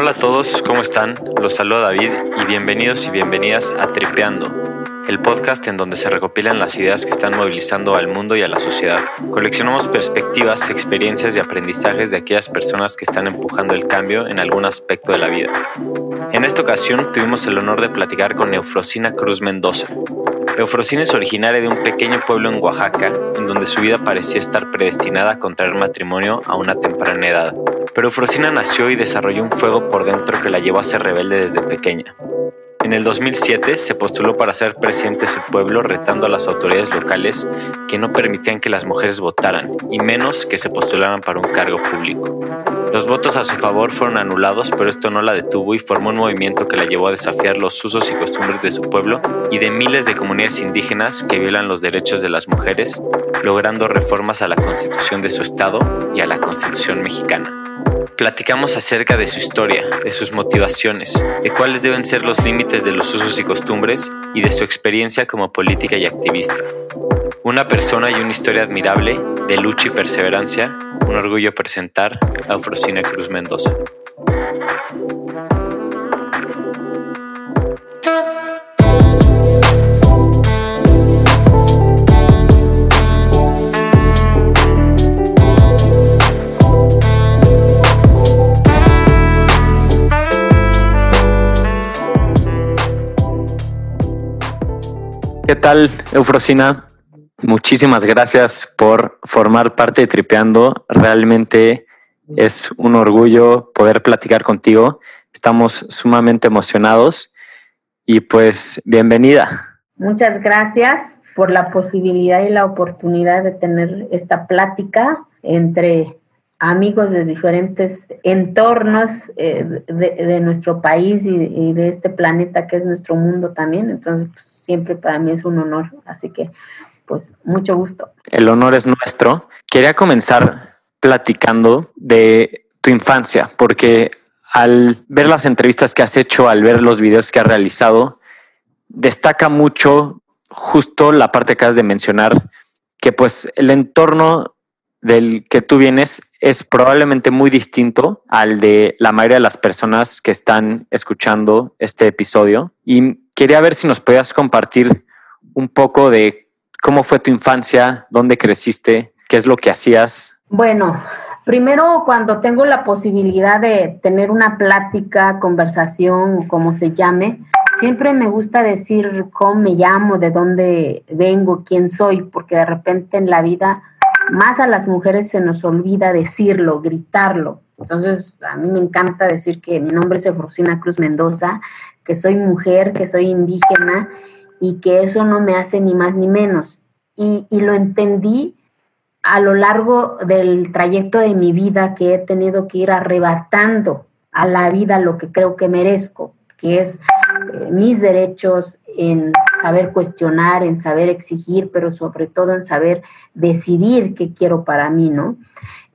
Hola a todos, ¿cómo están? Los saluda David y bienvenidos y bienvenidas a Tripeando, el podcast en donde se recopilan las ideas que están movilizando al mundo y a la sociedad. Coleccionamos perspectivas, experiencias y aprendizajes de aquellas personas que están empujando el cambio en algún aspecto de la vida. En esta ocasión tuvimos el honor de platicar con Eufrosina Cruz Mendoza. Eufrosina es originaria de un pequeño pueblo en Oaxaca, en donde su vida parecía estar predestinada a contraer matrimonio a una temprana edad. Pero Eufrosina nació y desarrolló un fuego por dentro que la llevó a ser rebelde desde pequeña. En el 2007 se postuló para ser presidente de su pueblo retando a las autoridades locales que no permitían que las mujeres votaran y menos que se postularan para un cargo público. Los votos a su favor fueron anulados, pero esto no la detuvo y formó un movimiento que la llevó a desafiar los usos y costumbres de su pueblo y de miles de comunidades indígenas que violan los derechos de las mujeres, logrando reformas a la constitución de su estado y a la constitución mexicana. Platicamos acerca de su historia, de sus motivaciones, de cuáles deben ser los límites de los usos y costumbres y de su experiencia como política y activista. Una persona y una historia admirable de lucha y perseverancia, un orgullo presentar a Eufrosina Cruz Mendoza. ¿Qué tal, Eufrosina? Muchísimas gracias por formar parte de Tripeando. Realmente es un orgullo poder platicar contigo. Estamos sumamente emocionados y pues bienvenida. Muchas gracias por la posibilidad y la oportunidad de tener esta plática entre amigos de diferentes entornos eh, de, nuestro país y, de este planeta que es nuestro mundo también. Entonces, pues, siempre para mí es un honor. Así que, pues, mucho gusto. El honor es nuestro. Quería comenzar platicando de tu infancia, porque al ver las entrevistas que has hecho, al ver los videos que has realizado, destaca mucho justo la parte que has de mencionar, que pues el entorno del que tú vienes es probablemente muy distinto al de la mayoría de las personas que están escuchando este episodio. Y quería ver si nos podías compartir un poco de cómo fue tu infancia, dónde creciste, qué es lo que hacías. Bueno, primero cuando tengo la posibilidad de tener una plática, conversación, como se llame, siempre me gusta decir cómo me llamo, de dónde vengo, quién soy, porque de repente en la vida más a las mujeres se nos olvida decirlo, gritarlo. Entonces, a mí me encanta decir que mi nombre es Efrosina Cruz Mendoza, que soy mujer, que soy indígena y que eso no me hace ni más ni menos. Y, y lo entendí a lo largo del trayecto de mi vida que he tenido que ir arrebatando a la vida lo que creo que merezco, que es mis derechos en saber cuestionar, en saber exigir, pero sobre todo en saber decidir qué quiero para mí, ¿no?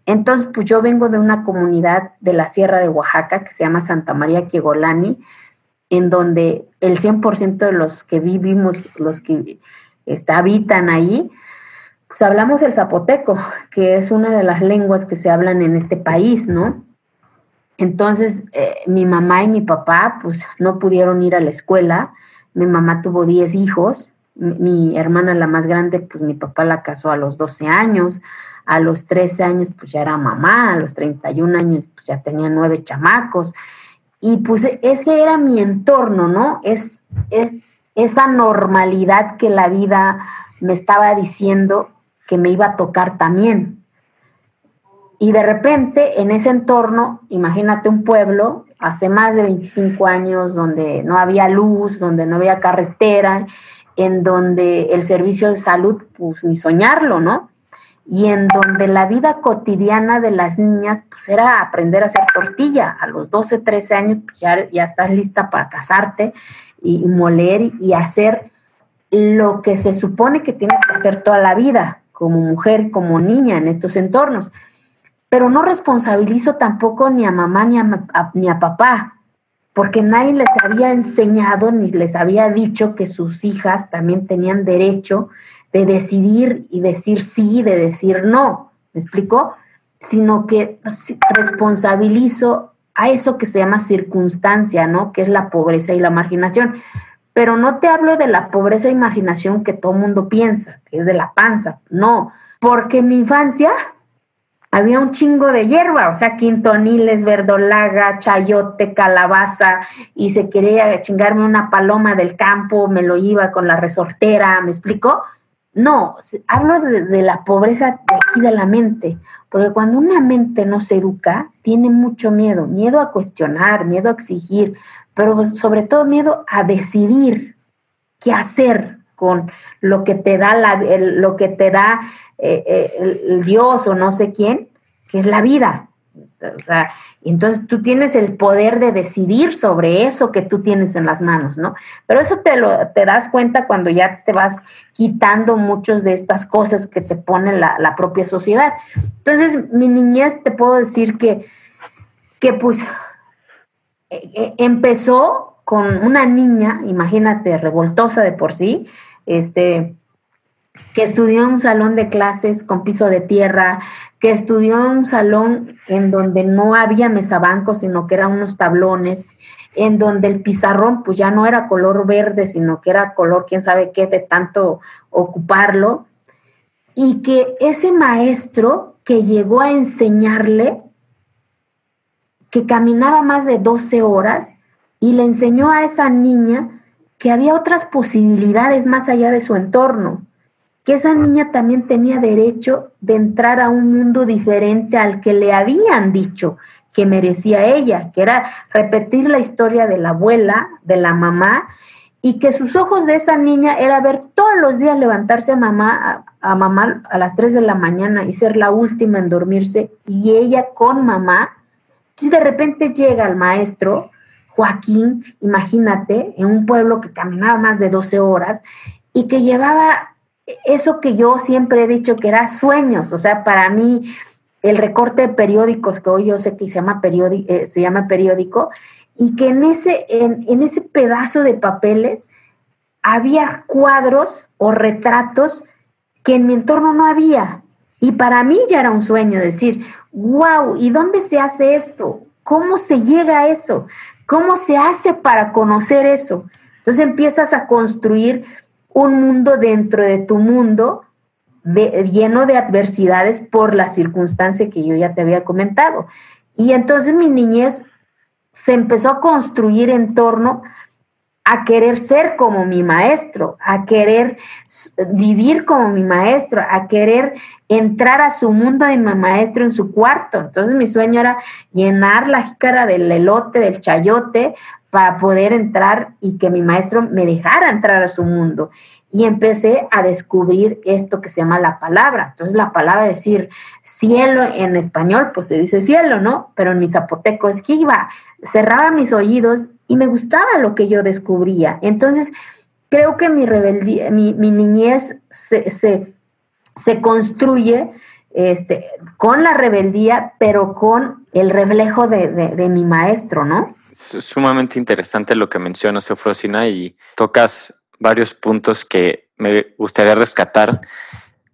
Entonces, pues yo vengo de una comunidad de la Sierra de Oaxaca que se llama Santa María Quiegolani, en donde el 100% de los que vivimos, los que está, habitan ahí, pues hablamos el zapoteco, que es una de las lenguas que se hablan en este país, ¿no? Entonces, eh, mi mamá y mi papá, pues no pudieron ir a la escuela. Mi mamá tuvo 10 hijos. Mi, hermana, la más grande, pues mi papá la casó a los 12 años. A los 13 años, pues ya era mamá. A los 31 años, pues ya tenía nueve chamacos. Y pues ese era mi entorno, ¿no? Es, es esa normalidad que la vida me estaba diciendo que me iba a tocar también. Y de repente, en ese entorno, imagínate un pueblo hace más de 25 años donde no había luz, donde no había carretera, en donde el servicio de salud, pues ni soñarlo, ¿no? Y en donde la vida cotidiana de las niñas, pues era aprender a hacer tortilla. A los 12, 13 años, pues ya, ya estás lista para casarte y moler y hacer lo que se supone que tienes que hacer toda la vida, como mujer, como niña en estos entornos pero no responsabilizo tampoco ni a mamá ni a, ni a papá, porque nadie les había enseñado ni les había dicho que sus hijas también tenían derecho de decidir y decir sí, de decir no, ¿me explico? Sino que responsabilizo a eso que se llama circunstancia, ¿no? Que es la pobreza y la marginación. Pero no te hablo de la pobreza y marginación que todo mundo piensa, que es de la panza, no, porque mi infancia había un chingo de hierba, o sea, quintoniles, verdolaga, chayote, calabaza, y se quería chingarme una paloma del campo, me lo iba con la resortera, ¿me explico? No, hablo de, la pobreza de aquí de la mente, porque cuando una mente no se educa, tiene mucho miedo, miedo a cuestionar, miedo a exigir, pero sobre todo miedo a decidir qué hacer con lo que te da, la, lo que te da eh, eh, el Dios o no sé quién, que es la vida. O sea, entonces tú tienes el poder de decidir sobre eso que tú tienes en las manos, ¿no? Pero eso te das cuenta cuando ya te vas quitando muchas de estas cosas que te pone la, la propia sociedad. Entonces, mi niñez te puedo decir que, que pues e, e, empezó con una niña, imagínate, revoltosa de por sí, este, que estudió en un salón de clases con piso de tierra, que estudió en un salón en donde no había mesabancos, sino que eran unos tablones, en donde el pizarrón pues ya no era color verde, sino que era color quién sabe qué de tanto ocuparlo, y que ese maestro que llegó a enseñarle, que caminaba más de 12 horas, y le enseñó a esa niña que había otras posibilidades más allá de su entorno que esa niña también tenía derecho de entrar a un mundo diferente al que le habían dicho que merecía ella, que era repetir la historia de la abuela, de la mamá, y que sus ojos de esa niña era ver todos los días levantarse a mamá, a, mamá a las 3 de la mañana y ser la última en dormirse, y ella con mamá. Entonces de repente llega el maestro, Joaquín, imagínate, en un pueblo que caminaba más de 12 horas y que llevaba eso que yo siempre he dicho que era sueños, o sea, para mí el recorte de periódicos que hoy yo sé que se llama, periódico, eh, se llama periódico, y que en ese, en, en ese pedazo de papeles había cuadros o retratos que en mi entorno no había. Y para mí ya era un sueño decir, wow, ¿y dónde se hace esto? ¿Cómo se llega a eso? ¿Cómo se hace para conocer eso? Entonces empiezas a construir un mundo dentro de tu mundo lleno de adversidades por la circunstancia que yo ya te había comentado. Y entonces mi niñez se empezó a construir en torno a querer ser como mi maestro, a querer vivir como mi maestro, a querer entrar a su mundo de mi maestro en su cuarto. Entonces mi sueño era llenar la jícara del elote, del chayote, para poder entrar y que mi maestro me dejara entrar a su mundo. Y empecé a descubrir esto que se llama la palabra. Entonces la palabra decir cielo en español, pues se dice cielo, ¿no? Pero en mi zapoteco es que iba, cerraba mis oídos y me gustaba lo que yo descubría. Entonces creo que mi rebeldía, mi, niñez se, se, construye este, con la rebeldía, pero con el reflejo de, de mi maestro, ¿no? Es sumamente interesante lo que mencionas, Eufrosina, y tocas varios puntos que me gustaría rescatar,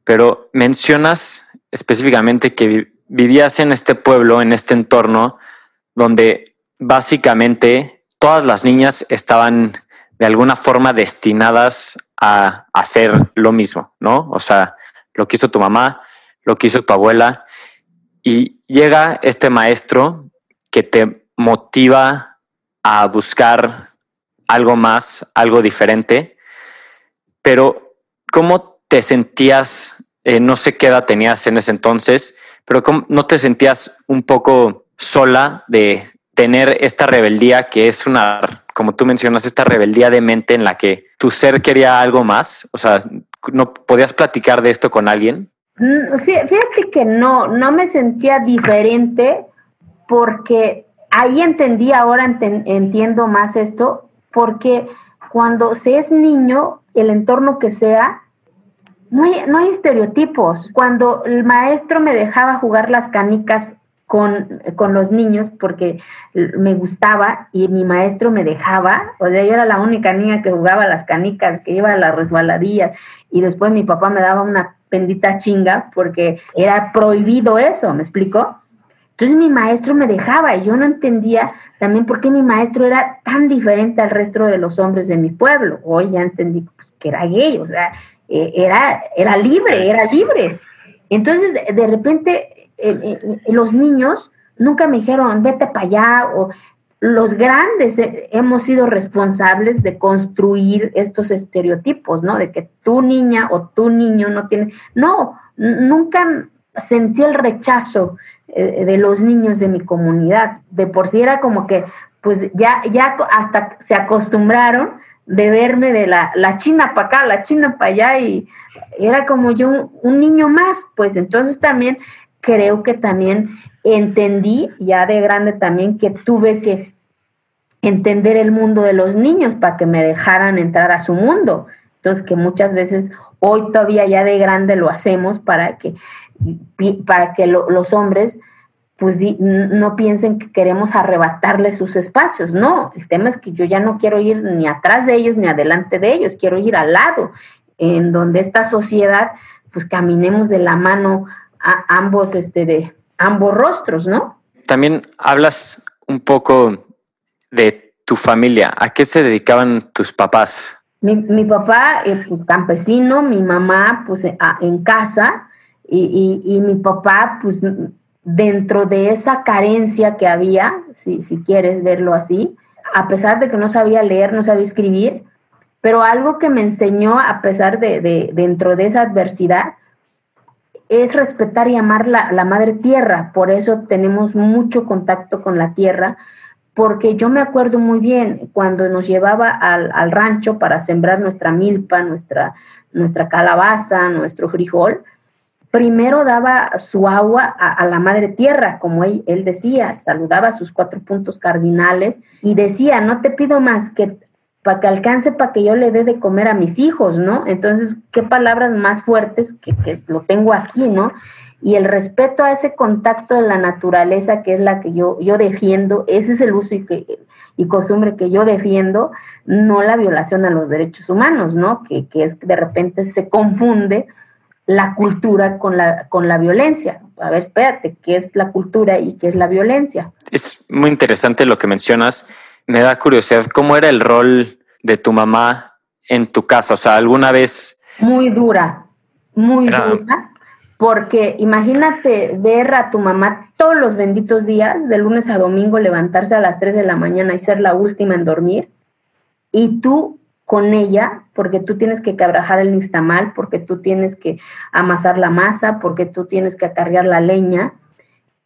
pero mencionas específicamente que vivías en este pueblo, en este entorno, donde básicamente todas las niñas estaban de alguna forma destinadas a hacer lo mismo, ¿no? O sea, lo que hizo tu mamá, lo que hizo tu abuela, y llega este maestro que te motiva a buscar algo más, algo diferente, pero ¿cómo te sentías? Eh, no sé qué edad tenías en ese entonces, pero ¿cómo, ¿no te sentías un poco sola de tener esta rebeldía que es una, como tú mencionas, esta rebeldía de mente en la que tu ser quería algo más? O sea, ¿no podías platicar de esto con alguien? Mm, fíjate que no, no me sentía diferente porque ahí entendí, ahora entiendo más esto, porque cuando se es niño, el entorno que sea, no hay, no hay estereotipos. Cuando el maestro me dejaba jugar las canicas con, con, los niños porque me gustaba y mi maestro me dejaba, o sea, yo era la única niña que jugaba las canicas, que iba a las resbaladillas y después mi papá me daba una bendita chinga porque era prohibido eso, ¿me explico? Entonces mi maestro me dejaba y yo no entendía también por qué mi maestro era tan diferente al resto de los hombres de mi pueblo. Hoy ya entendí pues, que era gay, o sea, eh, era, era libre, era libre. Entonces de, repente eh, eh, los niños nunca me dijeron, vete para allá, o los grandes hemos sido responsables de construir estos estereotipos, ¿no? De que tu niña o tu niño no tiene... No, nunca sentí el rechazo eh, de los niños de mi comunidad. De por sí era como que, pues ya, ya hasta se acostumbraron de verme de la, la china para acá, la china para allá, y era como yo un, niño más, pues entonces también creo que también entendí, ya de grande también, que tuve que entender el mundo de los niños para que me dejaran entrar a su mundo. Entonces, que muchas veces hoy todavía ya de grande lo hacemos para que para que los hombres pues no piensen que queremos arrebatarles sus espacios, no, el tema es que yo ya no quiero ir ni atrás de ellos ni adelante de ellos, quiero ir al lado, en donde esta sociedad pues caminemos de la mano a ambos, este, de ambos rostros, ¿no? También hablas un poco de tu familia, ¿a qué se dedicaban tus papás? Mi, papá, eh, pues campesino, mi mamá, pues en casa, y, mi papá, pues dentro de esa carencia que había, si, si quieres verlo así, a pesar de que no sabía leer, no sabía escribir, pero algo que me enseñó a pesar de, de dentro de esa adversidad es respetar y amar la, la, madre tierra. Por eso tenemos mucho contacto con la tierra, porque yo me acuerdo muy bien cuando nos llevaba al, rancho para sembrar nuestra milpa, nuestra, nuestra calabaza, nuestro frijol, primero daba su agua a, la madre tierra, como él, decía, saludaba sus cuatro puntos cardinales y decía, no te pido más que para que alcance para que yo le dé de comer a mis hijos, ¿no? Entonces, qué palabras más fuertes que, lo tengo aquí, ¿no? Y el respeto a ese contacto de la naturaleza, que es la que yo, yo defiendo, ese es el uso y, que, y costumbre que yo defiendo, no la violación a los derechos humanos, ¿no? Que, que es que de repente se confunde la cultura con la, con la violencia. A ver, espérate, ¿qué es la cultura y qué es la violencia? Es muy interesante lo que mencionas. Me da curiosidad, ¿cómo era el rol de tu mamá en tu casa? O sea, ¿alguna vez... Muy dura, muy dura, porque imagínate ver a tu mamá todos los benditos días, de lunes a domingo, levantarse a las 3 de la mañana y ser la última en dormir, y tú con ella, porque tú tienes que cabrajar el nixtamal, porque tú tienes que amasar la masa, porque tú tienes que acarrear la leña,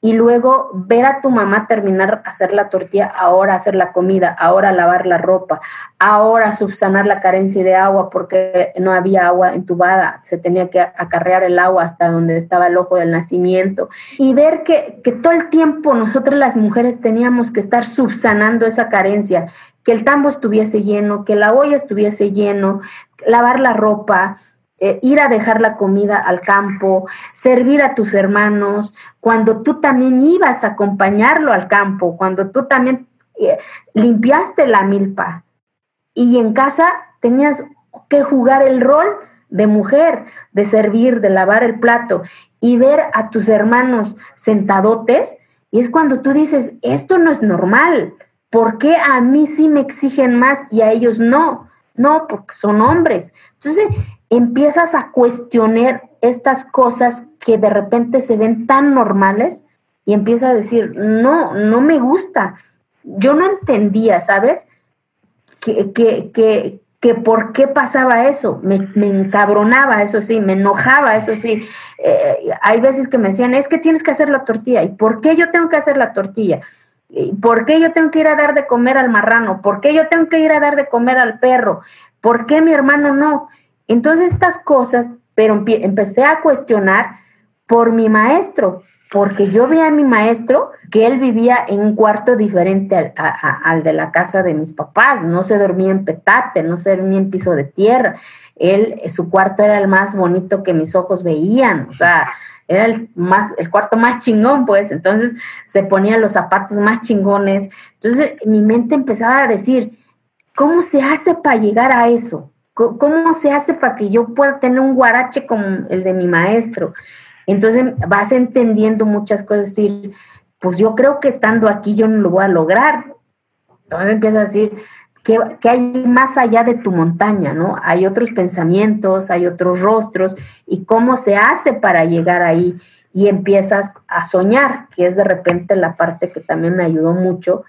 y luego ver a tu mamá terminar hacer la tortilla, ahora hacer la comida, ahora lavar la ropa, ahora subsanar la carencia de agua porque no había agua entubada, se tenía que acarrear el agua hasta donde estaba el ojo del nacimiento. Y ver que, que todo el tiempo nosotros las mujeres teníamos que estar subsanando esa carencia que el tambo estuviese lleno, que la olla estuviese lleno, lavar la ropa, eh, ir a dejar la comida al campo, servir a tus hermanos, cuando tú también ibas a acompañarlo al campo, cuando tú también eh, limpiaste la milpa y en casa tenías que jugar el rol de mujer, de servir, de lavar el plato y ver a tus hermanos sentadotes, y es cuando tú dices, esto no es normal, ¿Por qué a mí sí me exigen más y a ellos no? No, porque son hombres. Entonces empiezas a cuestionar estas cosas que de repente se ven tan normales y empiezas a decir, no, no me gusta. Yo no entendía, ¿sabes? Que, que, que, por qué pasaba eso. Me, me, encabronaba, eso sí, me enojaba, eso sí. Eh, hay veces que me decían, es que tienes que hacer la tortilla. ¿Y por qué yo tengo que hacer la tortilla? ¿Por qué yo tengo que ir a dar de comer al marrano? ¿Por qué yo tengo que ir a dar de comer al perro? ¿Por qué mi hermano no? Entonces estas cosas, pero empecé a cuestionar por mi maestro, porque yo vi a mi maestro que él vivía en un cuarto diferente al, al, de la casa de mis papás, no se dormía en petate, no se dormía en piso de tierra, él, su cuarto era el más bonito que mis ojos veían, o sea, era el, más, el cuarto más chingón, pues, entonces se ponía los zapatos más chingones. Entonces mi mente empezaba a decir, ¿cómo se hace para llegar a eso? ¿Cómo se hace para que yo pueda tener un guarache como el de mi maestro? Entonces vas entendiendo muchas cosas, decir, pues yo creo que estando aquí yo no lo voy a lograr. Entonces empieza a decir, ¿qué, hay más allá de tu montaña? ¿no? Hay otros pensamientos, hay otros rostros, y cómo se hace para llegar ahí. Y empiezas a soñar, que es de repente la parte que también me ayudó mucho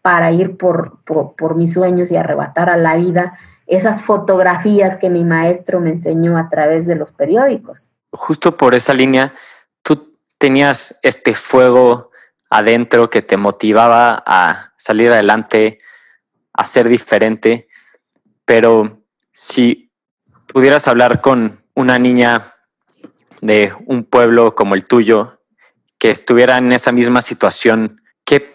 para ir por, por mis sueños y arrebatar a la vida esas fotografías que mi maestro me enseñó a través de los periódicos. Justo por esa línea, tú tenías este fuego adentro que te motivaba a salir adelante, a ser diferente, pero si pudieras hablar con una niña de un pueblo como el tuyo, que estuviera en esa misma situación, ¿qué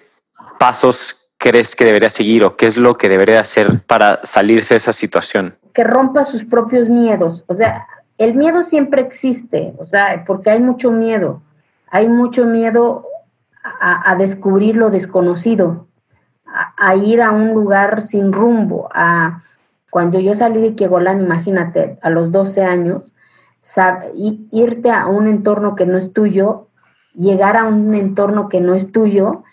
pasos crees que debería seguir o qué es lo que debería hacer para salirse de esa situación? Que rompa sus propios miedos. O sea, el miedo siempre existe, o sea, porque hay mucho miedo. Hay mucho miedo a, descubrir lo desconocido, a, ir a un lugar sin rumbo. A, cuando yo salí de Kiegolán, imagínate, a los 12 años, irte a un entorno que no es tuyo, llegar a un entorno que no es tuyo,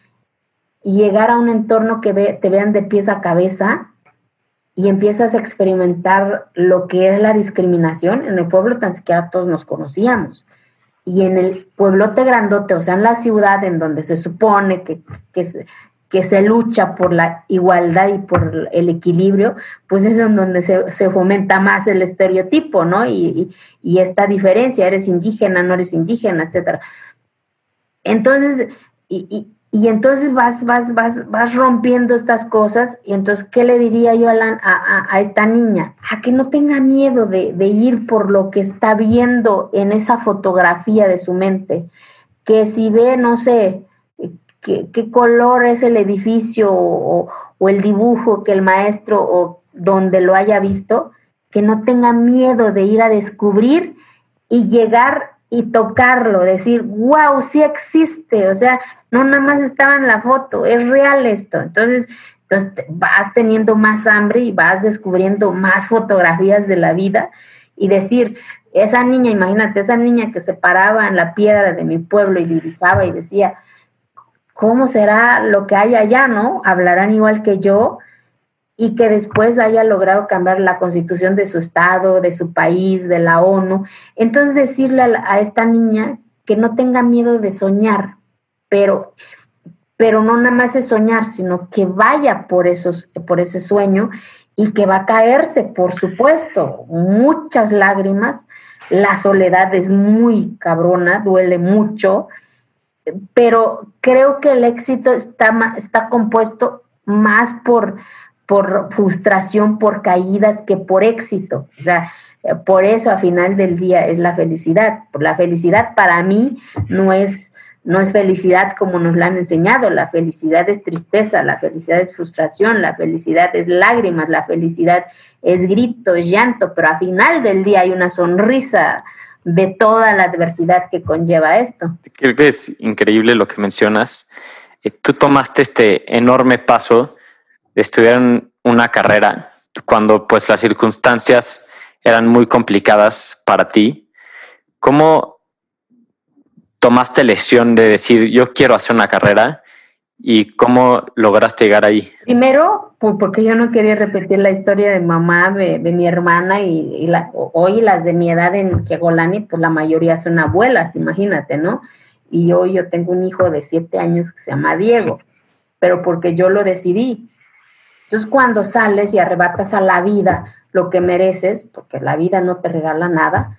y llegar a un entorno que te vean de pies a cabeza y empiezas a experimentar lo que es la discriminación. En el pueblo tan siquiera todos nos conocíamos. Y en el pueblote grandote, o sea, en la ciudad en donde se supone que, se, lucha por la igualdad y por el equilibrio, pues es en donde se, fomenta más el estereotipo, ¿no? Y, esta diferencia, eres indígena, no eres indígena, etcétera. Entonces, y, y entonces vas, vas, vas, vas rompiendo estas cosas. Y entonces, ¿qué le diría yo a, a, a esta niña? A que no tenga miedo de, de, ir por lo que está viendo en esa fotografía de su mente. Que si ve, no sé, qué, qué color es el edificio o, o el dibujo que el maestro o donde lo haya visto, que no tenga miedo de ir a descubrir y llegar y tocarlo, decir, wow, sí existe, o sea, no nada más estaba en la foto, es real esto. Entonces, entonces vas teniendo más hambre y vas descubriendo más fotografías de la vida y decir, esa niña, imagínate, esa niña que se paraba en la piedra de mi pueblo y divisaba y decía, ¿cómo será lo que hay allá, no? Hablarán igual que yo y que después haya logrado cambiar la constitución de su estado, de su país, de la ONU. Entonces decirle a, esta niña que no tenga miedo de soñar, pero, pero no nada más es soñar, sino que vaya por, esos, por ese sueño y que va a caerse, por supuesto, muchas lágrimas. La soledad es muy cabrona, duele mucho, pero creo que el éxito está, está compuesto más por, por frustración, por caídas, que por éxito. O sea, por eso a final del día es la felicidad. La felicidad para mí no es, no es felicidad como nos la han enseñado. La felicidad es tristeza, la felicidad es frustración, la felicidad es lágrimas, la felicidad es grito, es llanto, pero a final del día hay una sonrisa de toda la adversidad que conlleva esto. Creo que es increíble lo que mencionas. Eh, tú tomaste este enorme paso estudiar una carrera cuando pues las circunstancias eran muy complicadas para ti. ¿Cómo tomaste lección de decir yo quiero hacer una carrera y cómo lograste llegar ahí? Primero, pues porque yo no quería repetir la historia de mamá, de, mi hermana y, hoy las de mi edad en Kiagolani, pues la mayoría son abuelas, imagínate, ¿no? Y hoy yo tengo un hijo de siete años que se llama Diego, pero porque yo lo decidí entonces, cuando sales y arrebatas a la vida lo que mereces, porque la vida no te regala nada,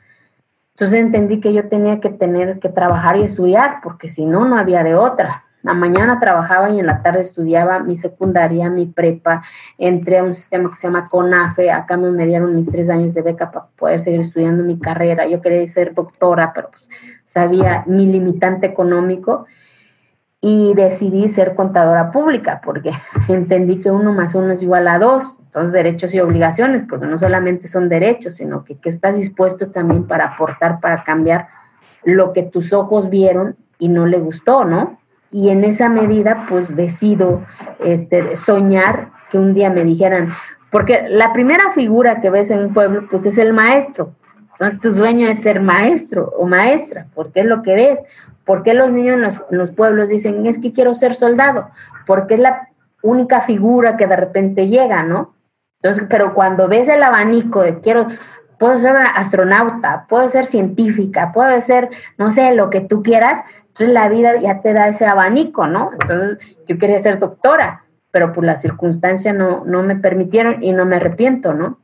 entonces entendí que yo tenía que tener que trabajar y estudiar, porque si no, no había de otra. La mañana trabajaba y en la tarde estudiaba mi secundaria, mi prepa, entré a un sistema que se llama CONAFE, acá me dieron mis tres años de beca para poder seguir estudiando mi carrera. Yo quería ser doctora, pero pues sabía mi limitante económico y decidí ser contadora pública porque entendí que uno más uno es igual a dos, entonces derechos y obligaciones, porque no solamente son derechos, sino que, que estás dispuesto también para aportar, para cambiar lo que tus ojos vieron y no le gustó, ¿no? Y en esa medida, pues decido este, soñar que un día me dijeran, porque la primera figura que ves en un pueblo, pues es el maestro. Entonces tu sueño es ser maestro o maestra, porque es lo que ves ¿Por qué los niños en los, en los pueblos dicen, es que quiero ser soldado? Porque es la única figura que de repente llega, ¿no? Entonces, pero cuando ves el abanico de quiero, puedo ser astronauta, puedo ser científica, puedo ser, no sé, lo que tú quieras, entonces la vida ya te da ese abanico, ¿no? Entonces, yo quería ser doctora, pero por las circunstancias no, no me permitieron y no me arrepiento, ¿no?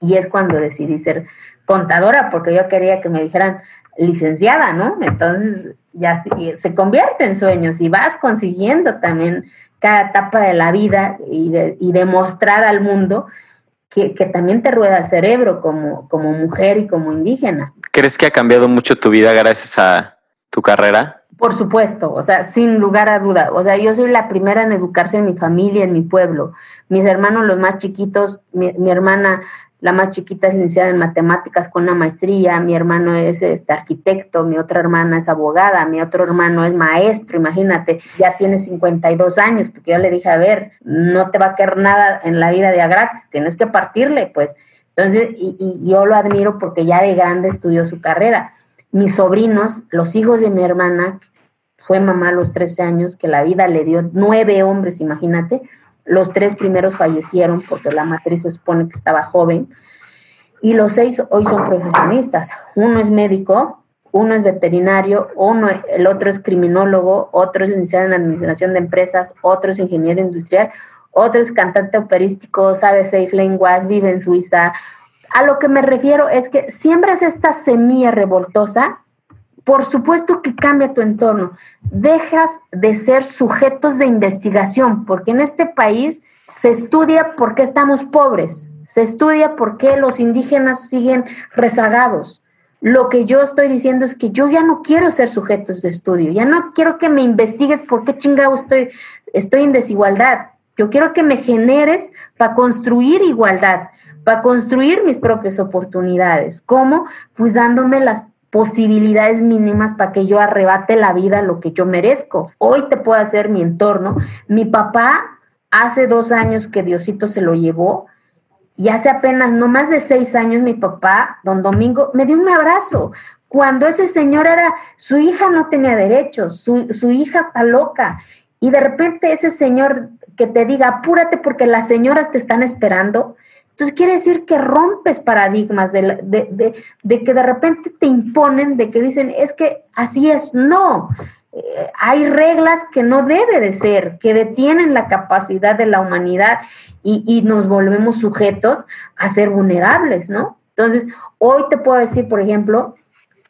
Y es cuando decidí ser contadora, porque yo quería que me dijeran licenciada, ¿no? Entonces ya se convierte en sueños y vas consiguiendo también cada etapa de la vida y, de, y demostrar al mundo que, que, también te rueda el cerebro como, como mujer y como indígena. ¿Crees que ha cambiado mucho tu vida gracias a tu carrera? Por supuesto, o sea, sin lugar a duda. O sea, yo soy la primera en educarse en mi familia, en mi pueblo. Mis hermanos, los más chiquitos, mi, mi hermana la más chiquita es licenciada en matemáticas con una maestría, mi hermano es este, arquitecto, mi otra hermana es abogada, mi otro hermano es maestro, imagínate, ya tiene 52 años, porque yo le dije, a ver, no te va a quedar nada en la vida de a gratis, tienes que partirle, pues. Entonces, y, y yo lo admiro porque ya de grande estudió su carrera. Mis sobrinos, los hijos de mi hermana, fue mamá a los 13 años, que la vida le dio nueve hombres, imagínate, los tres primeros fallecieron porque la matriz se supone que estaba joven. Y los seis hoy son profesionistas. Uno es médico, uno es veterinario, uno, el otro es criminólogo, otro es licenciado en administración de empresas, otro es ingeniero industrial, otro es cantante operístico, sabe seis lenguas, vive en Suiza. A lo que me refiero es que siembras esta semilla revoltosa por supuesto que cambia tu entorno. Dejas de ser sujetos de investigación, porque en este país se estudia por qué estamos pobres, se estudia por qué los indígenas siguen rezagados. Lo que yo estoy diciendo es que yo ya no quiero ser sujetos de estudio, ya no quiero que me investigues por qué chingado estoy, estoy en desigualdad. Yo quiero que me generes para construir igualdad, para construir mis propias oportunidades. ¿Cómo? Pues dándome las posibilidades mínimas para que yo arrebate la vida lo que yo merezco. Hoy te puedo hacer mi entorno. Mi papá, hace dos años que Diosito se lo llevó, y hace apenas no más de seis años mi papá, don Domingo, me dio un abrazo. Cuando ese señor era, su hija no tenía derechos, su, su hija está loca. Y de repente ese señor que te diga, apúrate porque las señoras te están esperando, entonces quiere decir que rompes paradigmas de, de, de, que de repente te imponen, de que dicen, es que así es. No, eh, hay reglas que no debe de ser, que detienen la capacidad de la humanidad y, y, nos volvemos sujetos a ser vulnerables, ¿no? Entonces, hoy te puedo decir, por ejemplo,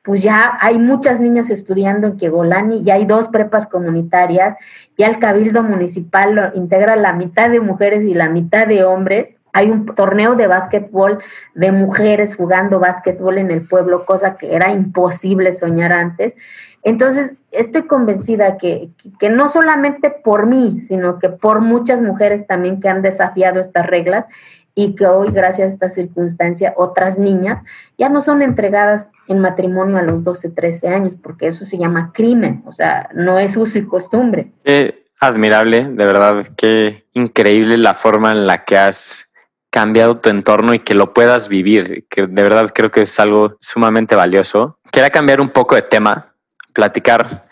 pues ya hay muchas niñas estudiando en Kegolani, ya hay dos prepas comunitarias, ya el cabildo municipal lo integra la mitad de mujeres y la mitad de hombres, hay un torneo de básquetbol de mujeres jugando básquetbol en el pueblo, cosa que era imposible soñar antes. Entonces, estoy convencida que, que, no solamente por mí, sino que por muchas mujeres también que han desafiado estas reglas y que hoy, gracias a esta circunstancia, otras niñas ya no son entregadas en matrimonio a los 12, 13 años, porque eso se llama crimen, o sea, no es uso y costumbre. Qué admirable, de verdad, qué increíble la forma en la que has cambiado tu entorno y que lo puedas vivir, que de verdad creo que es algo sumamente valioso. Quería cambiar un poco de tema, platicar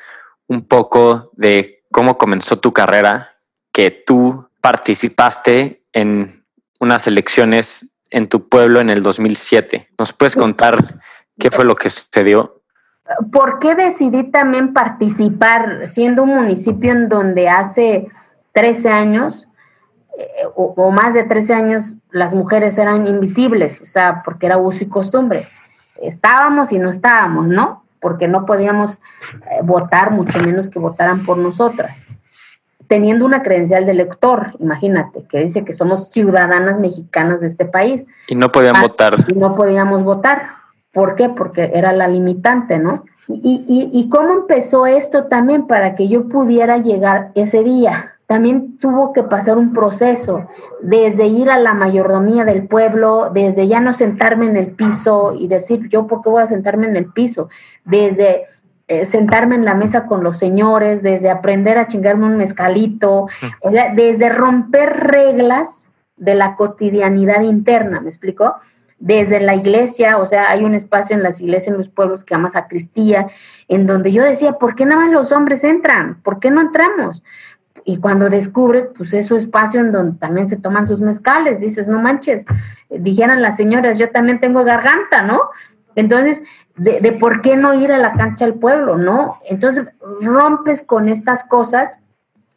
un poco de cómo comenzó tu carrera, que tú participaste en unas elecciones en tu pueblo en el 2007. ¿Nos puedes contar qué fue lo que sucedió? ¿Por qué decidí también participar siendo un municipio en donde hace 13 años eh, o, más de 13 años las mujeres eran invisibles, o sea, porque era uso y costumbre. Estábamos y no estábamos, ¿no? Porque no podíamos eh, votar, mucho menos que votaran por nosotras. Teniendo una credencial de elector, imagínate, que dice que somos ciudadanas mexicanas de este país. Y no podían ah, votar. Y no podíamos votar. ¿Por qué? Porque era la limitante, ¿no? Y, y, y cómo empezó esto también para que yo pudiera llegar ese día también tuvo que pasar un proceso, desde ir a la mayordomía del pueblo, desde ya no sentarme en el piso y decir, yo por qué voy a sentarme en el piso, desde eh, sentarme en la mesa con los señores, desde aprender a chingarme un mezcalito, o sea, desde romper reglas de la cotidianidad interna, ¿me explico? desde la iglesia, o sea, hay un espacio en las iglesias, en los pueblos que llama sacristía, en donde yo decía, ¿por qué nada más los hombres entran? ¿Por qué no entramos? Y cuando descubre, pues es su espacio en donde también se toman sus mezcales, dices, no manches, dijeran las señoras, yo también tengo garganta, ¿no? Entonces, de, de, por qué no ir a la cancha al pueblo, ¿no? Entonces, rompes con estas cosas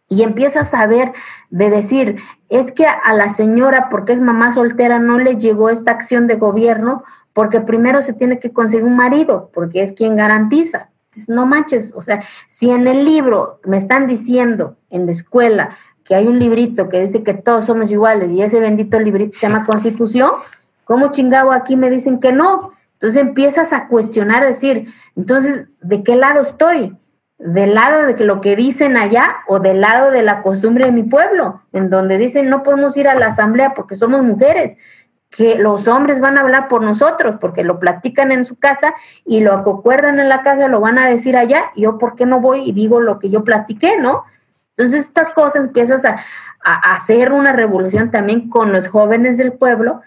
y empiezas a ver de decir, es que a la señora, porque es mamá soltera, no le llegó esta acción de gobierno, porque primero se tiene que conseguir un marido, porque es quien garantiza. No manches, o sea, si en el libro me están diciendo en la escuela que hay un librito que dice que todos somos iguales y ese bendito librito se llama Constitución, ¿cómo chingado aquí me dicen que no? Entonces empiezas a cuestionar, a decir, entonces, ¿de qué lado estoy? del lado de lo que dicen allá o del lado de la costumbre de mi pueblo, en donde dicen no podemos ir a la asamblea porque somos mujeres, que los hombres van a hablar por nosotros porque lo platican en su casa y lo acuerdan en la casa, lo van a decir allá, yo por qué no voy y digo lo que yo platiqué, ¿no? Entonces estas cosas empiezas a hacer una revolución también con los jóvenes del pueblo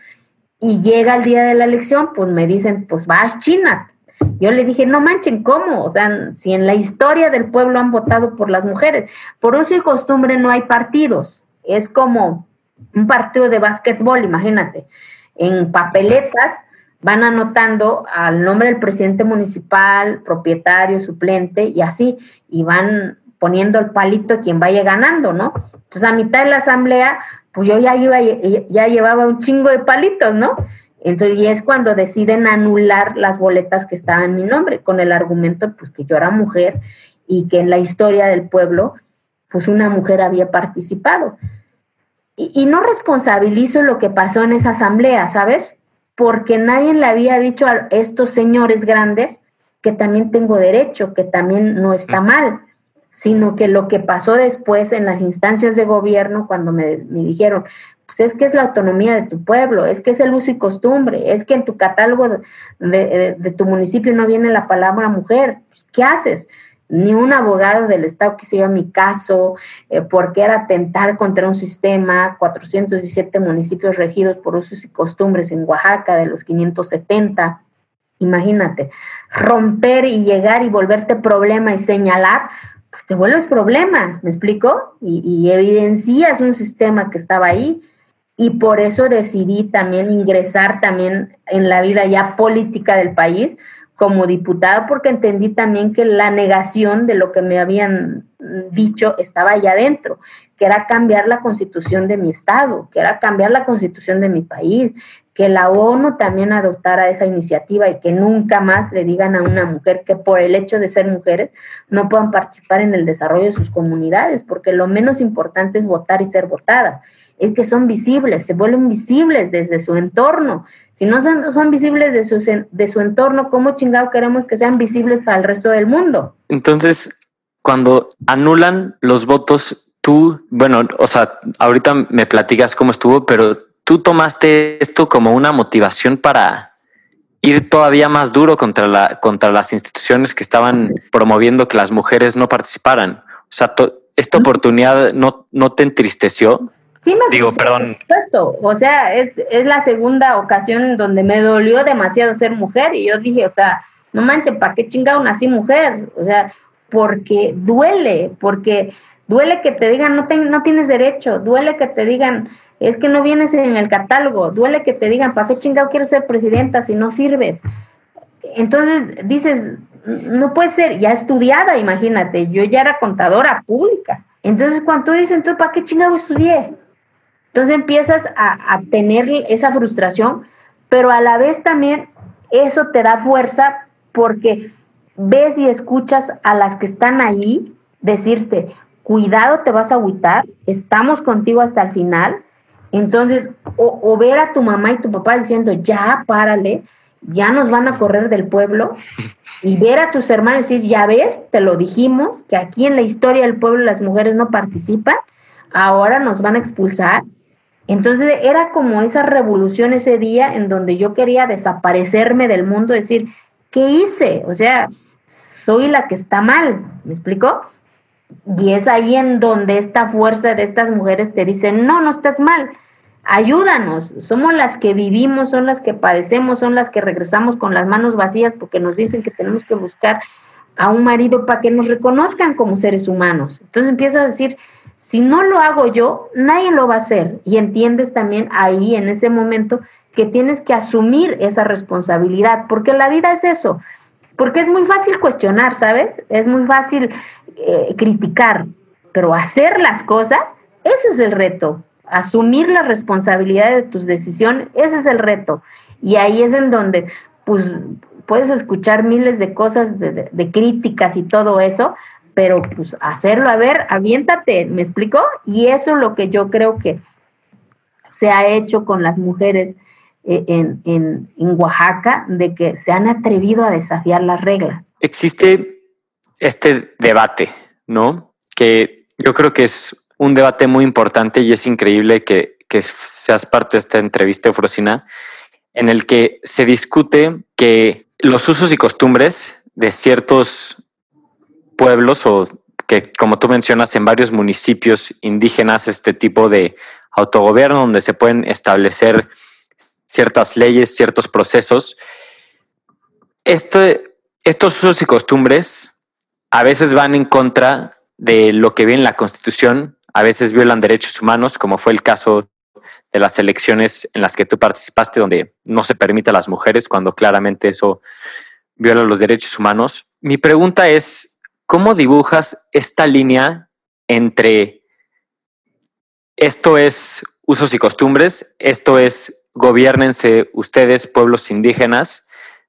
y llega el día de la elección, pues me dicen, pues vas China, yo le dije, no manchen, ¿cómo? O sea, si en la historia del pueblo han votado por las mujeres, por uso y costumbre no hay partidos, es como un partido de básquetbol, imagínate. En papeletas van anotando al nombre del presidente municipal, propietario, suplente y así, y van poniendo el palito a quien vaya ganando, ¿no? Entonces a mitad de la asamblea, pues yo ya, iba, ya llevaba un chingo de palitos, ¿no? Entonces, y es cuando deciden anular las boletas que estaban en mi nombre, con el argumento pues que yo era mujer y que en la historia del pueblo, pues una mujer había participado. Y, y no responsabilizo lo que pasó en esa asamblea, ¿sabes? Porque nadie le había dicho a estos señores grandes que también tengo derecho, que también no está mal, sino que lo que pasó después en las instancias de gobierno, cuando me, me dijeron, pues es que es la autonomía de tu pueblo, es que es el uso y costumbre, es que en tu catálogo de, tu municipio no viene la palabra mujer. Pues, ¿Qué haces? Ni un abogado del Estado que se a mi caso, eh, porque era atentar contra un sistema, 417 municipios regidos por usos y costumbres en Oaxaca de los 570. Imagínate, romper y llegar y volverte problema y señalar, pues te vuelves problema, ¿me explico? Y, y evidencias un sistema que estaba ahí y por eso decidí también ingresar también en la vida ya política del país como diputada, porque entendí también que la negación de lo que me habían dicho estaba allá adentro, que era cambiar la constitución de mi estado, que era cambiar la constitución de mi país, que la ONU también adoptara esa iniciativa y que nunca más le digan a una mujer que por el hecho de ser mujeres no puedan participar en el desarrollo de sus comunidades, porque lo menos importante es votar y ser votadas es que son visibles, se vuelven visibles desde su entorno. Si no son, visibles de su, de su entorno, ¿cómo chingado queremos que sean visibles para el resto del mundo? Entonces, cuando anulan los votos, tú, bueno, o sea, ahorita me platicas cómo estuvo, pero tú tomaste esto como una motivación para ir todavía más duro contra, la, contra las instituciones que estaban promoviendo que las mujeres no participaran. O sea, esta oportunidad no, no te entristeció. Sí me Digo, perdón. Supuesto. O sea, es, es la segunda ocasión en donde me dolió demasiado ser mujer y yo dije, o sea, no manchen, ¿para qué chingado nací mujer? O sea, porque duele, porque duele que te digan no, no tienes derecho, duele que te digan es que no vienes en el catálogo, duele que te digan, ¿para qué chingado quieres ser presidenta si no sirves? Entonces dices, no puede ser, ya estudiada, imagínate, yo ya era contadora pública. Entonces cuando tú dices, entonces, ¿para qué chingado estudié? Entonces empiezas a, tener esa frustración, pero a la vez también eso te da fuerza porque ves y escuchas a las que están ahí decirte, cuidado, te vas a agüitar, estamos contigo hasta el final. Entonces, o, o, ver a tu mamá y tu papá diciendo, ya, párale, ya nos van a correr del pueblo, y ver a tus hermanos decir, ya ves, te lo dijimos, que aquí en la historia del pueblo las mujeres no participan, ahora nos van a expulsar. Entonces era como esa revolución ese día en donde yo quería desaparecerme del mundo, decir, ¿qué hice? O sea, soy la que está mal, ¿me explico? Y es ahí en donde esta fuerza de estas mujeres te dice, no, no estás mal. ayúdanos, somos las que vivimos, son las que padecemos, son las que regresamos con las manos vacías porque nos dicen que tenemos que buscar a un marido para que nos reconozcan como seres humanos. Entonces empiezas a decir, si no lo hago yo, nadie lo va a hacer. Y entiendes también ahí, en ese momento, que tienes que asumir esa responsabilidad, porque la vida es eso, porque es muy fácil cuestionar, ¿sabes? Es muy fácil eh, criticar, pero hacer las cosas, ese es el reto. Asumir la responsabilidad de tus decisiones, ese es el reto. Y ahí es en donde, pues, puedes escuchar miles de cosas, de, críticas y todo eso, pero pues hacerlo, a ver, aviéntate, ¿me explico? Y eso es lo que yo creo que se ha hecho con las mujeres eh, en, en, en, Oaxaca, de que se han atrevido a desafiar las reglas. Existe este debate, ¿no? Que yo creo que es un debate muy importante y es increíble que, que seas parte de esta entrevista, Frosina, en el que se discute que los usos y costumbres de ciertos pueblos o que, como tú mencionas, en varios municipios indígenas, este tipo de autogobierno donde se pueden establecer ciertas leyes, ciertos procesos. Este, estos usos y costumbres a veces van en contra de lo que viene en la Constitución, a veces violan derechos humanos, como fue el caso de las elecciones en las que tú participaste, donde no se permite a las mujeres, cuando claramente eso viola los derechos humanos. Mi pregunta es, ¿Cómo dibujas esta línea entre esto es usos y costumbres, esto es gobiernense ustedes, pueblos indígenas,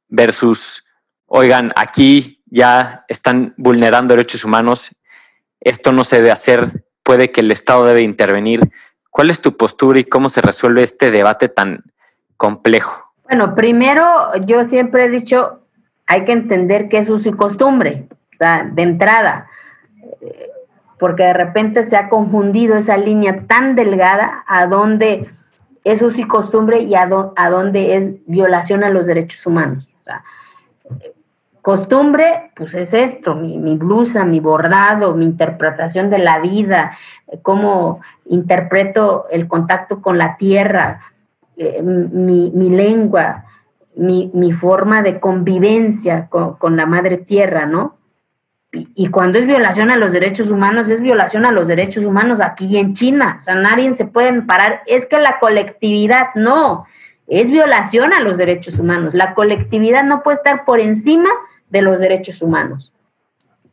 versus, oigan, aquí ya están vulnerando derechos humanos, esto no se debe hacer, puede que el Estado debe intervenir. ¿Cuál es tu postura y cómo se resuelve este debate tan complejo? Bueno, primero yo siempre he dicho, hay que entender qué es uso y costumbre. O sea, de entrada, porque de repente se ha confundido esa línea tan delgada a donde es uso y costumbre y a, donde es violación a los derechos humanos. O sea, costumbre, pues es esto, mi, mi, blusa, mi bordado, mi interpretación de la vida, cómo interpreto el contacto con la tierra, eh, mi, mi, lengua, mi, mi, forma de convivencia con, con la madre tierra, ¿no? Y, cuando es violación a los derechos humanos, es violación a los derechos humanos aquí en China. O sea, nadie se puede parar. Es que la colectividad, no, es violación a los derechos humanos. La colectividad no puede estar por encima de los derechos humanos,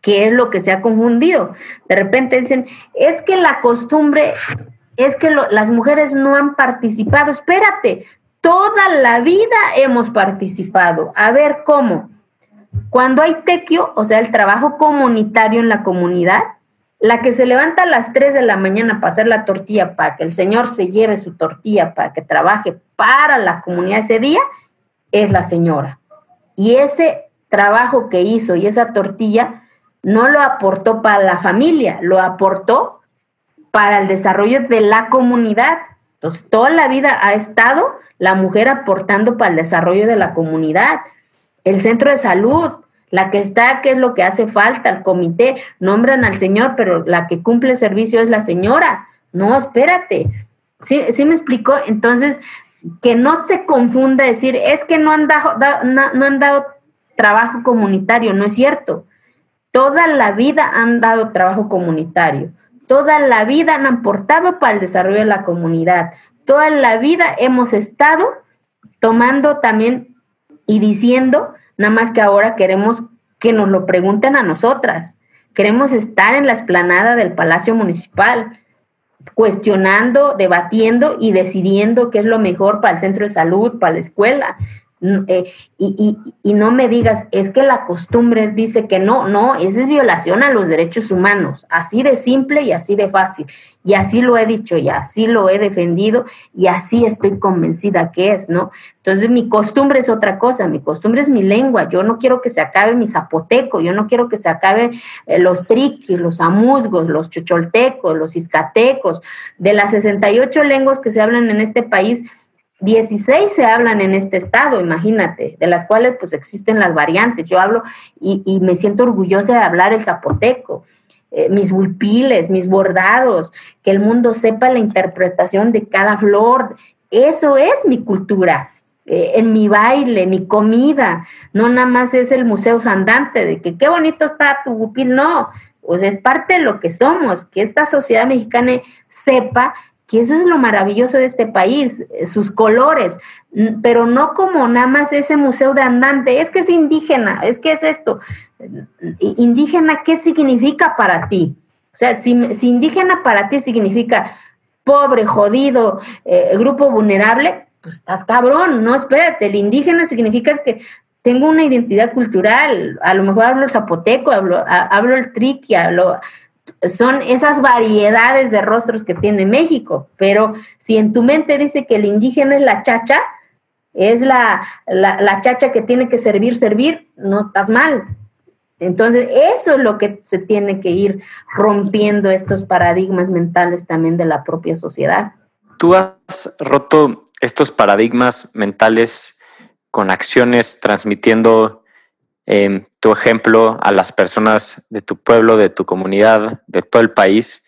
que es lo que se ha confundido. De repente dicen, es que la costumbre, es que las mujeres no han participado. Espérate, toda la vida hemos participado. A ver cómo cuando hay tequio, o sea, el trabajo comunitario en la comunidad, la que se levanta a las 3 de la mañana para hacer la tortilla, para que el señor se lleve su tortilla, para que trabaje para la comunidad ese día, es la señora. Y ese trabajo que hizo y esa tortilla no lo aportó para la familia, lo aportó para el desarrollo de la comunidad. Entonces, toda la vida ha estado la mujer aportando para el desarrollo de la comunidad el centro de salud, la que está, ¿qué es lo que hace falta? El comité, nombran al señor, pero la que cumple el servicio es la señora. No, espérate. ¿Sí, sí me explicó? Entonces, que no se confunda decir, es que no han, dado, no, han dado trabajo comunitario, no es cierto. Toda la vida han dado trabajo comunitario, toda la vida han aportado para el desarrollo de la comunidad, toda la vida hemos estado tomando también y diciendo, nada más que ahora queremos que nos lo pregunten a nosotras. Queremos estar en la esplanada del Palacio Municipal, cuestionando, debatiendo y decidiendo qué es lo mejor para el centro de salud, para la escuela. Eh, y, y, no me digas, es que la costumbre dice que no, no, esa es violación a los derechos humanos, así de simple y así de fácil. Y así lo he dicho y así lo he defendido y así estoy convencida que es, ¿no? Entonces mi costumbre es otra cosa, mi costumbre es mi lengua, yo no quiero que se acabe mi zapoteco, yo no quiero que se acabe eh, los triquis, los amusgos, los chocholtecos, los iscatecos, de las 68 lenguas que se hablan en este país 16 se hablan en este estado, imagínate, de las cuales pues existen las variantes. Yo hablo y, me siento orgullosa de hablar el zapoteco. eh, mis huipiles, mis bordados, que el mundo sepa la interpretación de cada flor. Eso es mi cultura. Eh, en mi baile, mi comida, no nada más es el museo andante de que qué bonito está tu huipil, no, pues es parte de lo que somos, que esta sociedad mexicana sepa que eso es lo maravilloso de este país, eh, sus colores, pero no como nada más ese museo de andante, es que es indígena, es que es esto. Indígena, ¿qué significa para ti? O sea, si, indígena para ti significa pobre, jodido, eh, grupo vulnerable, pues estás cabrón, no, espérate, el indígena significa que tengo una identidad cultural, a lo mejor hablo el zapoteco, hablo, hablo el triqui, hablo, son esas variedades de rostros que tiene México, pero si en tu mente dice que el indígena es la chacha, es la, la, chacha que tiene que servir, servir, no estás mal. Entonces, eso es lo que se tiene que ir rompiendo estos paradigmas mentales también de la propia sociedad. Tú has roto estos paradigmas mentales con acciones, transmitiendo Em, tu ejemplo a las personas de tu pueblo, de tu comunidad, de todo el país.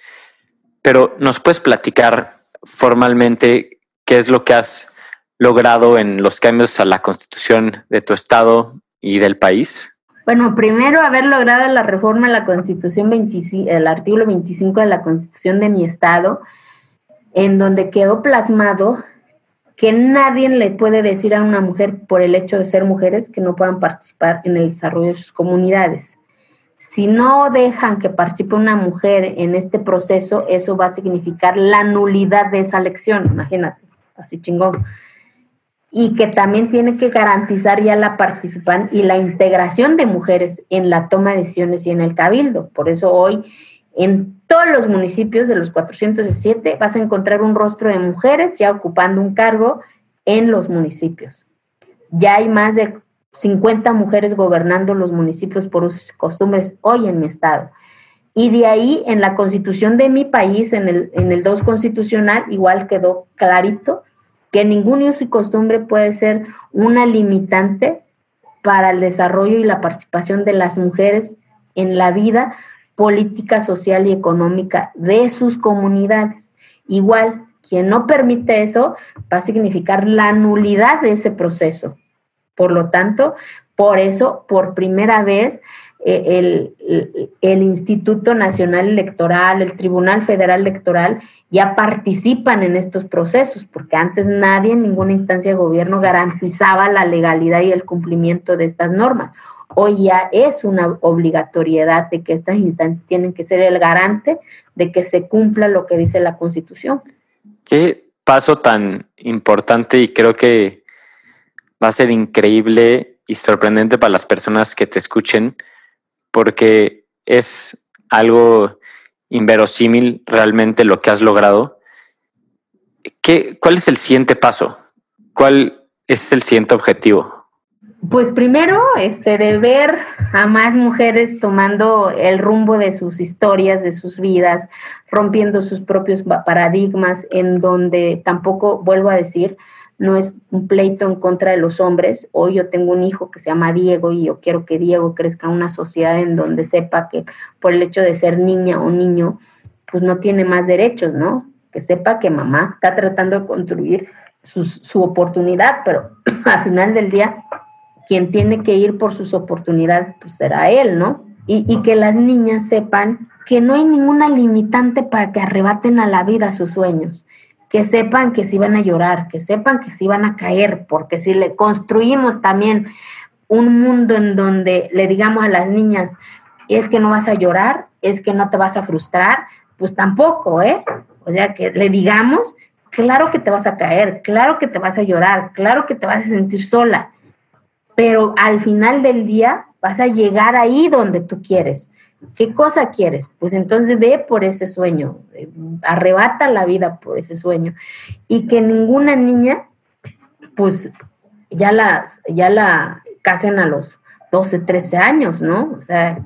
Pero nos puedes platicar formalmente qué es lo que has logrado en los cambios a la constitución de tu estado y del país. Bueno, primero haber logrado la reforma a la constitución 25, el artículo 25 de la constitución de mi estado, en donde quedó plasmado que nadie le puede decir a una mujer por el hecho de ser mujeres que no puedan participar en el desarrollo de sus comunidades. Si no dejan que participe una mujer en este proceso, eso va a significar la nulidad de esa elección, imagínate, así chingón. Y que también tiene que garantizar ya la participación y la integración de mujeres en la toma de decisiones y en el cabildo. Por eso hoy en todos los municipios de los 407 vas a encontrar un rostro de mujeres ya ocupando un cargo en los municipios. Ya hay más de 50 mujeres gobernando los municipios por sus costumbres hoy en mi estado. Y de ahí, en la constitución de mi país, en el, en el 2 constitucional, igual quedó clarito que ningún uso y costumbre puede ser una limitante para el desarrollo y la participación de las mujeres en la vida política social y económica de sus comunidades. Igual, quien no permite eso va a significar la nulidad de ese proceso. Por lo tanto, por eso, por primera vez, eh, el, el, Instituto Nacional Electoral, el Tribunal Federal Electoral, ya participan en estos procesos, porque antes nadie en ninguna instancia de gobierno garantizaba la legalidad y el cumplimiento de estas normas hoy ya es una obligatoriedad de que estas instancias tienen que ser el garante de que se cumpla lo que dice la Constitución. Qué paso tan importante y creo que va a ser increíble y sorprendente para las personas que te escuchen porque es algo inverosímil realmente lo que has logrado. ¿Qué, ¿Cuál es el siguiente paso? ¿Cuál es el siguiente objetivo? Pues primero, este, de ver a más mujeres tomando el rumbo de sus historias, de sus vidas, rompiendo sus propios paradigmas, en donde tampoco, vuelvo a decir, no es un pleito en contra de los hombres. Hoy yo tengo un hijo que se llama Diego y yo quiero que Diego crezca en una sociedad en donde sepa que por el hecho de ser niña o niño, pues no tiene más derechos, ¿no? Que sepa que mamá está tratando de construir su, su oportunidad, pero al final del día quien tiene que ir por sus oportunidades, pues será él, ¿no? Y, que las niñas sepan que no hay ninguna limitante para que arrebaten a la vida sus sueños, que sepan que sí van a llorar, que sepan que sí van a caer, porque si le construimos también un mundo en donde le digamos a las niñas, es que no vas a llorar, es que no te vas a frustrar, pues tampoco, ¿eh? O sea, que le digamos, claro que te vas a caer, claro que te vas a llorar, claro que te vas a sentir sola, pero al final del día vas a llegar ahí donde tú quieres. ¿Qué cosa quieres? Pues entonces ve por ese sueño, eh, arrebata la vida por ese sueño y que ninguna niña, pues ya la, ya la casen a los 12, 13 años, ¿no? O sea,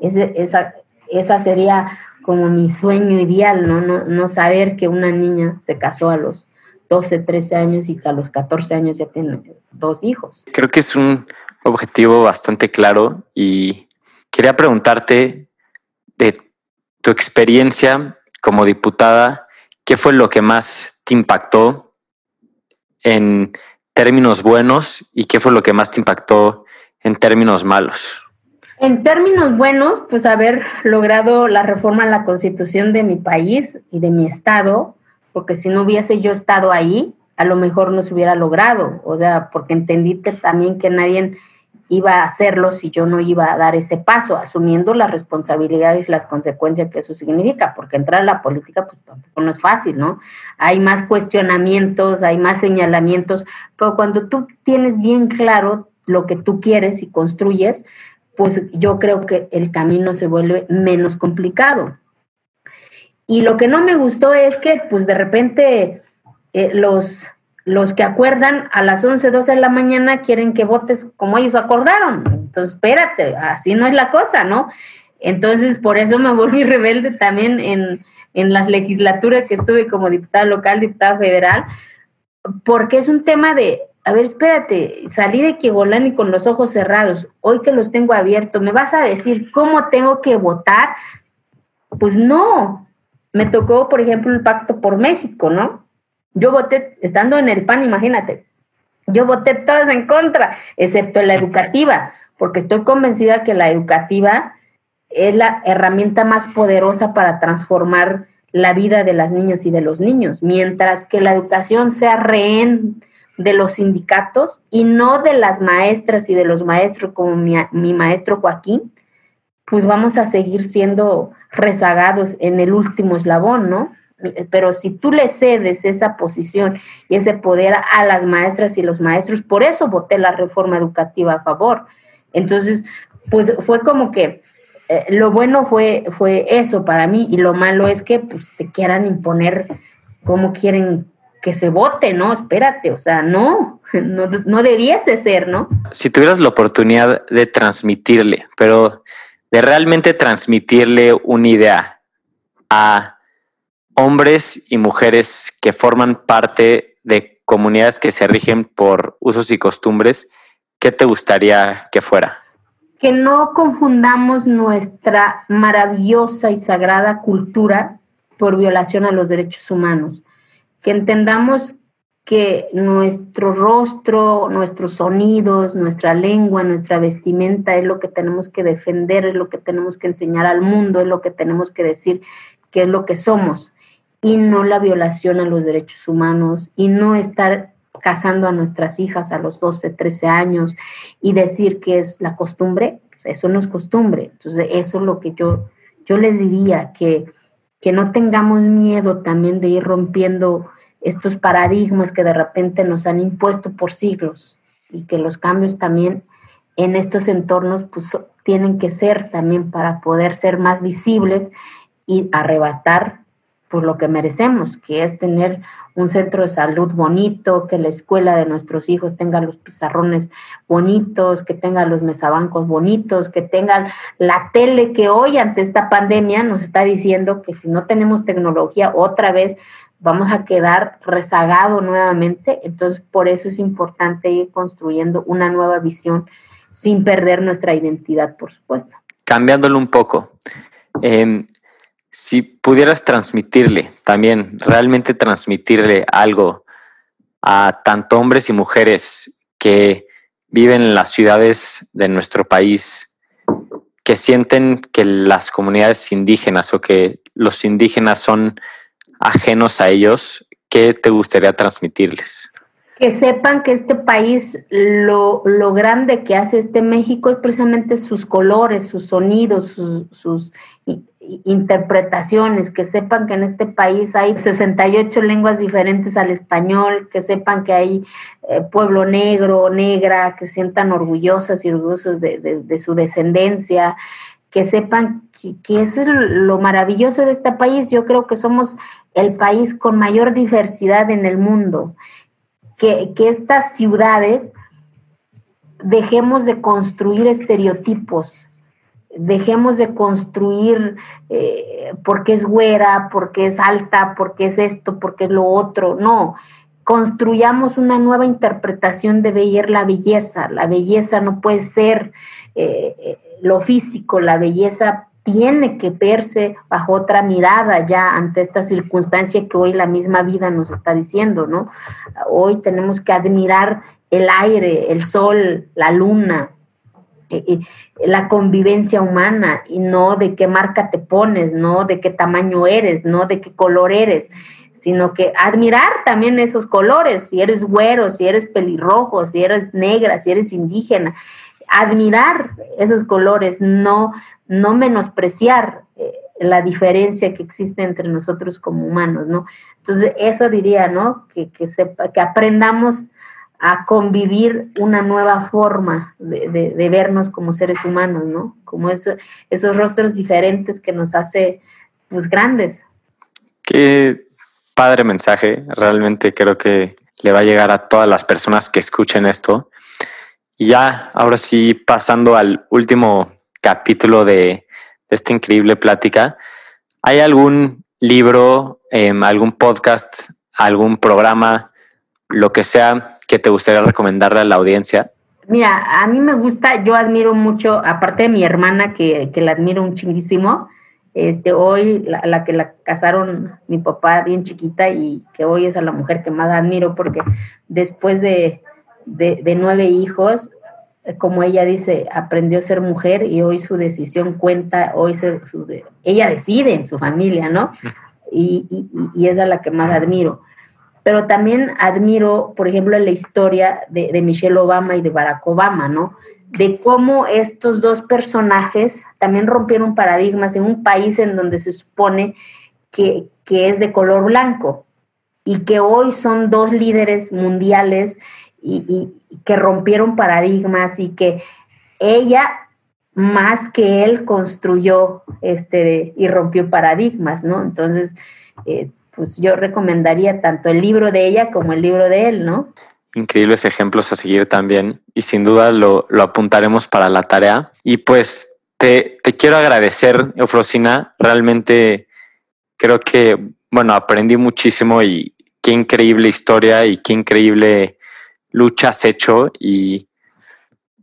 esa, esa sería como mi sueño ideal, ¿no? ¿no? No saber que una niña se casó a los 12, 13 años y que a los 14 años ya tiene dos hijos. Creo que es un objetivo bastante claro y quería preguntarte de tu experiencia como diputada, ¿qué fue lo que más te impactó en términos buenos y qué fue lo que más te impactó en términos malos? En términos buenos, pues haber logrado la reforma a la constitución de mi país y de mi estado, porque si no hubiese yo estado ahí, a lo mejor no se hubiera logrado, o sea, porque entendí también que nadie iba a hacerlo si yo no iba a dar ese paso, asumiendo las responsabilidades y las consecuencias que eso significa, porque entrar a la política pues tampoco no es fácil, ¿no? Hay más cuestionamientos, hay más señalamientos, pero cuando tú tienes bien claro lo que tú quieres y construyes, pues yo creo que el camino se vuelve menos complicado. Y lo que no me gustó es que pues de repente eh, los los que acuerdan a las 11, 12 de la mañana quieren que votes como ellos acordaron. Entonces, espérate, así no es la cosa, ¿no? Entonces, por eso me volví rebelde también en, en las legislaturas que estuve como diputada local, diputada federal, porque es un tema de, a ver, espérate, salí de Kigolani con los ojos cerrados, hoy que los tengo abiertos, ¿me vas a decir cómo tengo que votar? Pues no, me tocó, por ejemplo, el Pacto por México, ¿no? Yo voté, estando en el PAN, imagínate, yo voté todas en contra, excepto la educativa, porque estoy convencida que la educativa es la herramienta más poderosa para transformar la vida de las niñas y de los niños, mientras que la educación sea rehén de los sindicatos y no de las maestras y de los maestros como mi, mi maestro Joaquín, pues vamos a seguir siendo rezagados en el último eslabón, ¿no? Pero si tú le cedes esa posición y ese poder a las maestras y los maestros, por eso voté la reforma educativa a favor. Entonces, pues fue como que eh, lo bueno fue, fue eso para mí y lo malo es que pues, te quieran imponer cómo quieren que se vote, ¿no? Espérate, o sea, no, no, no debiese ser, ¿no? Si tuvieras la oportunidad de transmitirle, pero de realmente transmitirle una idea a hombres y mujeres que forman parte de comunidades que se rigen por usos y costumbres, ¿qué te gustaría que fuera? Que no confundamos nuestra maravillosa y sagrada cultura por violación a los derechos humanos. Que entendamos que nuestro rostro, nuestros sonidos, nuestra lengua, nuestra vestimenta es lo que tenemos que defender, es lo que tenemos que enseñar al mundo, es lo que tenemos que decir que es lo que somos y no la violación a los derechos humanos y no estar casando a nuestras hijas a los 12, 13 años y decir que es la costumbre, pues eso no es costumbre. Entonces, eso es lo que yo, yo les diría, que, que no tengamos miedo también de ir rompiendo estos paradigmas que de repente nos han impuesto por siglos y que los cambios también en estos entornos pues tienen que ser también para poder ser más visibles y arrebatar por lo que merecemos, que es tener un centro de salud bonito, que la escuela de nuestros hijos tenga los pizarrones bonitos, que tenga los mesabancos bonitos, que tengan la tele que hoy ante esta pandemia nos está diciendo que si no tenemos tecnología otra vez vamos a quedar rezagado nuevamente. Entonces, por eso es importante ir construyendo una nueva visión sin perder nuestra identidad, por supuesto. Cambiándolo un poco. Eh, si pudieras transmitirle también, realmente transmitirle algo a tanto hombres y mujeres que viven en las ciudades de nuestro país, que sienten que las comunidades indígenas o que los indígenas son ajenos a ellos, ¿qué te gustaría transmitirles? Que sepan que este país, lo, grande que hace este México es precisamente sus colores, sus sonidos, sus, sus interpretaciones, que sepan que en este país hay 68 lenguas diferentes al español, que sepan que hay eh, pueblo negro, negra, que sientan orgullosas y orgullosos de, su descendencia, que sepan que, eso es lo maravilloso de este país. Yo creo que somos el país con mayor diversidad en el mundo, que estas ciudades dejemos de construir estereotipos dejemos de construir eh, porque es güera, porque es alta, porque es esto, porque es lo otro. No, construyamos una nueva interpretación de ver la belleza. La belleza no puede ser eh, lo físico, la belleza tiene que verse bajo otra mirada ya ante esta circunstancia que hoy la misma vida nos está diciendo, ¿no? Hoy tenemos que admirar el aire, el sol, la luna, la convivencia humana y no de qué marca te pones, no de qué tamaño eres, no de qué color eres, sino que admirar también esos colores, si eres güero, si eres pelirrojo, si eres negra, si eres indígena, admirar esos colores, no, no menospreciar eh, la diferencia que existe entre nosotros como humanos, ¿no? Entonces, eso diría, ¿no? Que, que, sepa, que aprendamos a convivir una nueva forma de, vernos como seres humanos, ¿no? Como esos rostros diferentes que nos hace, pues, grandes. Qué padre mensaje, realmente creo que le va a llegar a todas las personas que escuchen esto. Y ya, ahora sí, pasando al último capítulo de, esta increíble plática, ¿hay algún libro, em, algún podcast, algún programa, lo que sea que te gustaría recomendarle a la audiencia? Mira, a mí me gusta, yo admiro mucho, aparte de mi hermana, que, la admiro un chinguísimo, este, hoy la, que la casaron mi papá bien chiquita y que hoy es a la mujer que más admiro porque después de, nueve hijos, como ella dice, aprendió a ser mujer y hoy su decisión cuenta, hoy ella decide en su familia, ¿no? Y, y, y es a la que más admiro pero también admiro, por ejemplo, la historia de, Michelle Obama y de Barack Obama, ¿no? De cómo estos dos personajes también rompieron paradigmas en un país en donde se supone que, es de color blanco y que hoy son dos líderes mundiales y, que rompieron paradigmas y que ella más que él construyó este y rompió paradigmas, ¿no? Entonces, eh, pues yo recomendaría tanto el libro de ella como el libro de él, ¿no? Increíbles ejemplos a seguir también y sin duda lo, apuntaremos para la tarea. Y pues te, quiero agradecer, Eufrosina, realmente creo que, bueno, aprendí muchísimo y qué increíble historia y qué increíble lucha has hecho y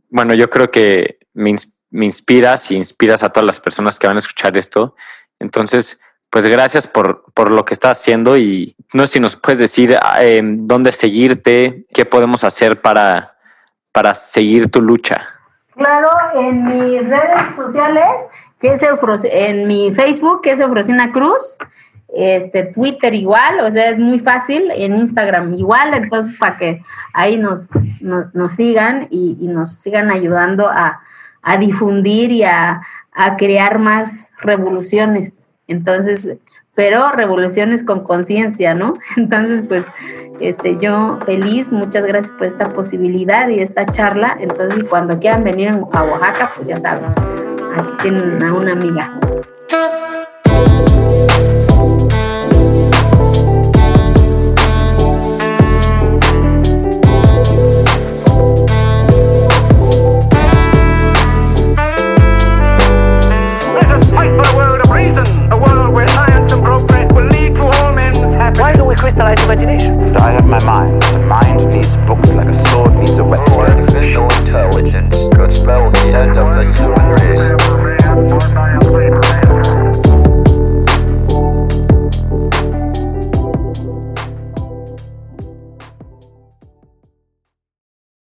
bueno, yo creo que me, me inspiras y inspiras a todas las personas que van a escuchar esto. Entonces, pues gracias por, lo que estás haciendo y no sé si nos puedes decir eh, dónde seguirte, qué podemos hacer para, para seguir tu lucha. Claro, en mis redes sociales, que es en mi Facebook, que es Eufrosina Cruz, este, Twitter igual, o sea, es muy fácil, en Instagram igual, entonces para que ahí nos, nos, sigan y, nos sigan ayudando a, difundir y a crear más revoluciones. Entonces, pero revoluciones con conciencia, ¿no? Entonces, pues, este, yo feliz, muchas gracias por esta posibilidad y esta charla. Entonces, cuando quieran venir a Oaxaca, pues ya saben, aquí tienen a una amiga. crystallized imagination. I have my mind. The mind needs books like a sword needs a weapon. Artificial intelligence could spell the end of the